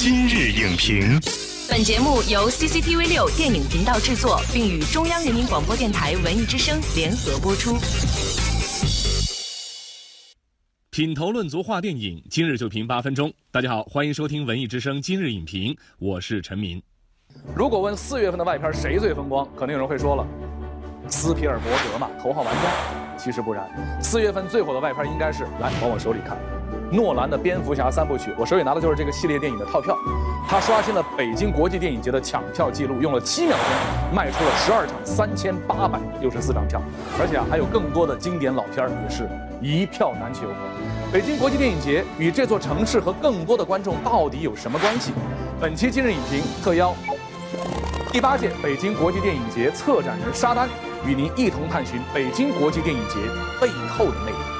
今日影评，本节目由 CCTV 六电影频道制作，并与中央人民广播电台文艺之声联合播出。品头论足话电影，今日就评八分钟。大家好，欢迎收听文艺之声今日影评，我是陈明。如果问四月份的外片谁最风光，可能有人会说了，斯皮尔伯格嘛，头号玩家。其实不然，四月份最火的外片应该是来往我手里看，诺兰的蝙蝠侠三部曲。我手里拿的就是这个系列电影的套票，他刷新了北京国际电影节的抢票记录，用了七秒钟卖出了十二场三千八百六十四张票，而且啊还有更多的经典老片儿也是一票难求。北京国际电影节与这座城市和更多的观众到底有什么关系？本期今日影评特邀第八届北京国际电影节策展人沙丹，与您一同探寻北京国际电影节背后的魅力。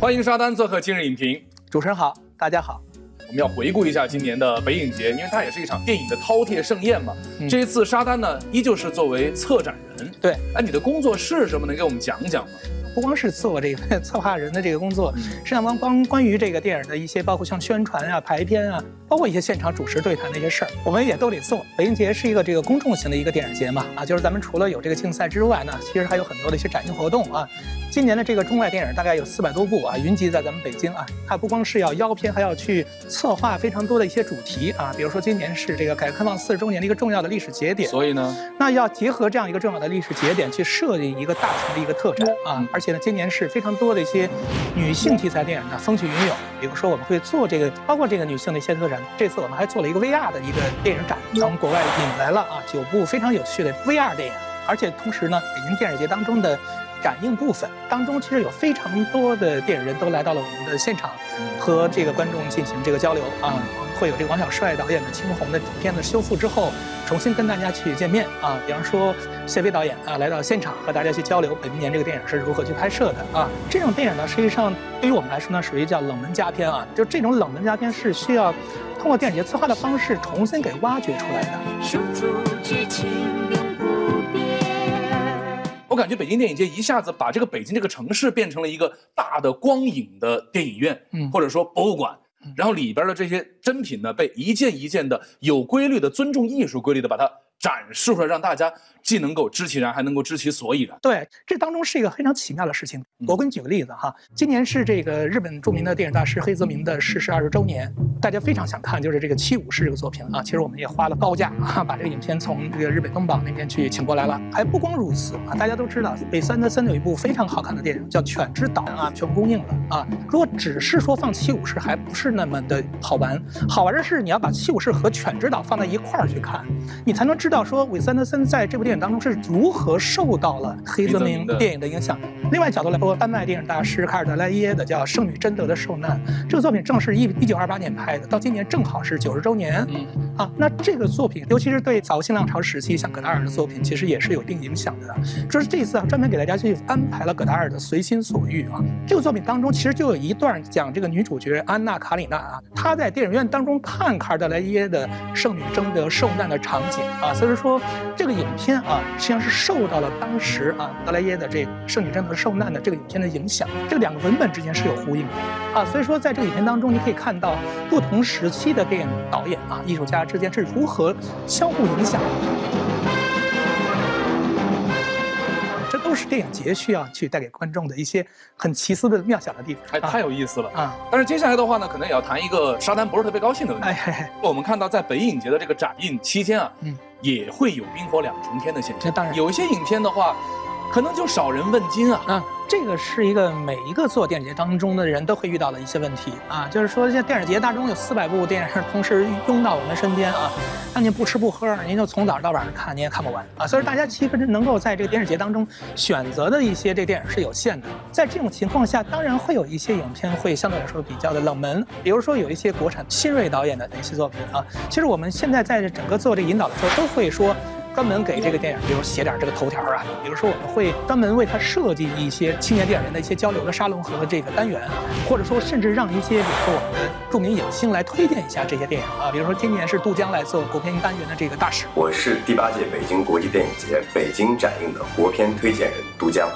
欢迎沙丹做客今日影评。主持人好，大家好。我们要回顾一下今年的北影节，因为它也是一场电影的饕餮盛宴嘛。嗯这一次沙丹呢，依旧是作为策展人。对，哎，你的工作是什么？能给我们讲讲吗？不光是做这个 策划人的这个工作，嗯实际上光光关于这个电影的一些，包括像宣传啊、排片啊，包括一些现场主持对谈的一些事儿，我们也都得做。北京节是一个这个公众型的一个电影节嘛，啊，就是咱们除了有这个竞赛之外呢，其实还有很多的一些展映活动啊。今年的这个中外电影大概有四百多部啊，云集在咱们北京啊。它不光是要邀片，还要去策划非常多的一些主题啊，比如说今年是这个改革开放四十周年的一个重要的历史节点，所以呢，那要结合这样一个重要的历史节点，去设计一个大型的一个特展啊！而且呢，今年是非常多的一些女性题材电影的风起云涌。比如说，我们会做这个，包括这个女性的一些特展。这次我们还做了一个 VR 的一个电影展，从国外引来了啊九部非常有趣的 VR 电影。而且同时呢，北京电影节当中的展映部分当中，其实有非常多的电影人都来到了我们的现场，和这个观众进行这个交流啊。会有这个王小帅导演的《青红》的片子修复之后，重新跟大家去见面啊。比方说谢飞导演啊来到现场和大家去交流本命年这个电影是如何去拍摄的啊。这种电影呢，实际上对于我们来说呢，属于叫冷门佳片啊。就这种冷门佳片是需要通过电影节策划的方式重新给挖掘出来的。感觉北京电影节一下子把这个北京这个城市变成了一个大的光影的电影院，嗯或者说博物馆。然后里边的这些珍品呢，被一件一件的有规律的、尊重艺术规律的把它展示出来，让大家既能够知其然，还能够知其所以然。对，这当中是一个非常奇妙的事情。我给你举个例子哈，今年是这个日本著名的电影大师黑泽明的逝世二十周年，大家非常想看就是这个《七武士》这个作品啊。其实我们也花了高价啊，把这个影片从这个日本东宝那边去请过来了。还不光如此啊，大家都知道韦斯安德森有一部非常好看的电影叫《犬之岛》啊，全部公映了啊。如果只是说放《七武士》，还不是那么的好玩。好玩的是你要把《七武士》和《犬之岛》放在一块儿去看，你才能知道说韦斯安德森在这部电影当中是如何受到了黑泽明电影的影响。另外角度来说，丹麦电影大师卡尔德莱耶的叫《圣女贞德的受难》，这个作品正是一一九二八年拍的，到今年正好是九十周年。嗯，啊，那这个作品，尤其是对早新浪潮时期像葛达尔的作品，其实也是有一定影响的。就是这次啊，专门给大家去安排了葛达尔的《随心所欲》啊。这个作品当中，其实就有一段讲这个女主角安娜卡里娜啊，她在电影院当中看卡尔德莱耶的《圣女贞德受难》的场景啊，所以说这个影片啊，实际上是受到了当时啊德莱耶的这《圣女贞德受难》的这个影片的影响，这两个文本之间是有呼应的啊。所以说，在这个影片当中，你可以看到不同时期的电影导演啊、艺术家之间是如何相互影响的。这都是电影节需要去带给观众的一些很奇思的妙想的地方。哎，太有意思了。啊！但是接下来的话呢，可能也要谈一个沙丹不是特别高兴的问题。我们看到在北影节的这个展映期间啊，嗯也会有冰火两重天的现象。这当然有一些影片的话，可能就少人问津啊。啊，这个是一个每一个做电影节当中的人都会遇到的一些问题啊，就是说，像电影节当中有四百部电影同时拥到我们身边啊，那您不吃不喝，您就从早到晚上看，您也看不完啊。所以大家其实能够在这个电影节当中选择的一些这电影是有限的，在这种情况下，当然会有一些影片会相对来说比较的冷门，比如说有一些国产新锐导演的一些作品啊。其实我们现在在整个做这个引导的时候，都会说。专门给这个电影，比如写点这个头条啊，比如说我们会专门为它设计一些青年电影人的一些交流的沙龙和这个单元，或者说甚至让一些比如说我们的著名影星来推荐一下这些电影啊，比如说今年是杜江来做国片单元的这个大使。我是第八届北京国际电影节北京展映的国片推荐人杜江。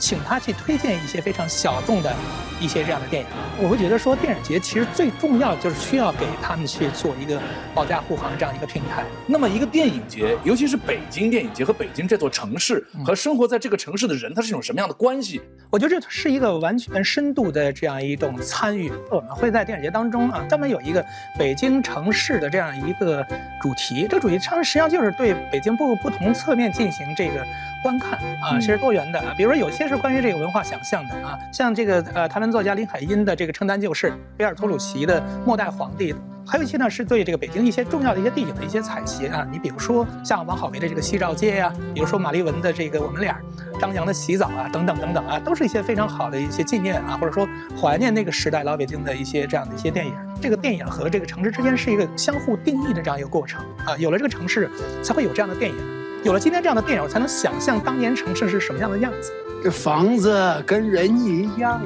请他去推荐一些非常小众的一些这样的电影。我会觉得说，电影节其实最重要就是需要给他们去做一个保驾护航这样一个平台。那么一个电影节，尤其是北京电影节和北京这座城市和生活在这个城市的人，他是一种什么样的关系？我觉得这是一个完全深度的这样一种参与。我们会在电影节当中啊，专门有一个北京城市的这样一个主题。这个主题它实际上就是对北京不不同侧面进行这个观看啊，其实多元的。比如说有些是关于这个文化想象的啊，像这个呃台湾作家林海音的这个《承担旧事》，贝尔托鲁奇的《末代皇帝》。还有一些呢，是对这个北京一些重要的一些地景的一些采撷啊。你比如说像王好为的这个西照街呀，比如说马丽文的这个我们俩，张扬的洗澡啊，等等等等啊，都是一些非常好的一些纪念啊，或者说怀念那个时代老北京的一些这样的一些电影。这个电影和这个城市之间是一个相互定义的这样一个过程啊。有了这个城市，才会有这样的电影；有了今天这样的电影，才能想象当年城市是什么样的样子。这房子跟人一样，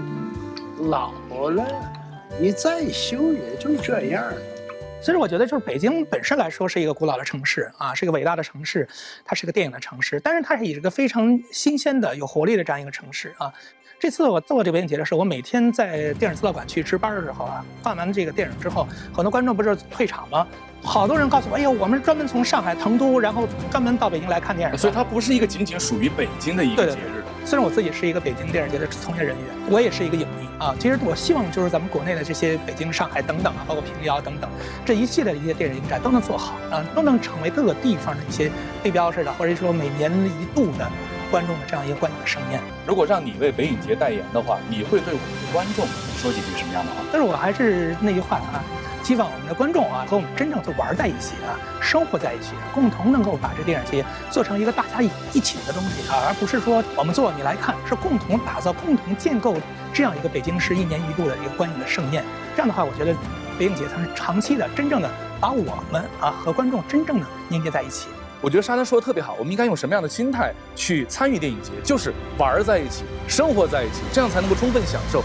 老了，你再修也就这样。其实我觉得，就是北京本身来说是一个古老的城市啊，是一个伟大的城市，它是个电影的城市，但是它是以一个非常新鲜的、有活力的这样一个城市啊。这次我做这个北影节的时候，我每天在电影资料馆去值班的时候啊，放完这个电影之后，很多观众不是退场吗？好多人告诉我，哎呦，我们专门从上海、成都，然后专门到北京来看电影。所以它不是一个仅仅属于北京的一个节日。虽然我自己是一个北京电影节的从业人员，我也是一个影迷啊。其实我希望就是咱们国内的这些北京、上海等等啊，包括平遥等等这一系列的一些电影影展都能做好啊，都能成为各个地方的一些地标式的，或者说每年一度的观众的这样一个观影盛宴。如果让你为北影节代言的话，你会对我们的观众说几句什么样的话？但是我还是那句话啊。希望我们的观众啊和我们真正的玩在一起啊，生活在一起，共同能够把这电影节做成一个大家一一起的东西啊，而不是说我们做你来看，是共同打造、共同建构这样一个北京市一年一度的一个观影的盛宴。这样的话，我觉得北影节才是长期的、真正的把我们啊和观众真正的凝结在一起。我觉得沙丹说的特别好，我们应该用什么样的心态去参与电影节？就是玩在一起，生活在一起，这样才能够充分享受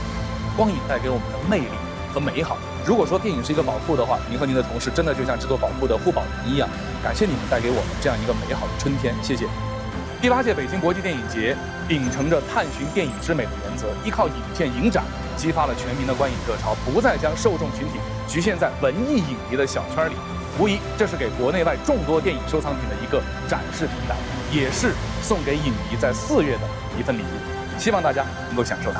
光影带给我们的魅力美好。如果说电影是一个宝库的话，您和您的同事真的就像这座宝库的护宝人一样。感谢你们带给我们这样一个美好的春天，谢谢。第八届北京国际电影节秉承着探寻电影之美的原则，依靠影片影展激发了全民的观影热潮，不再将受众群体局限在文艺影迷的小圈里。无疑，这是给国内外众多电影收藏品的一个展示平台，也是送给影迷在四月的一份礼物。希望大家能够享受它。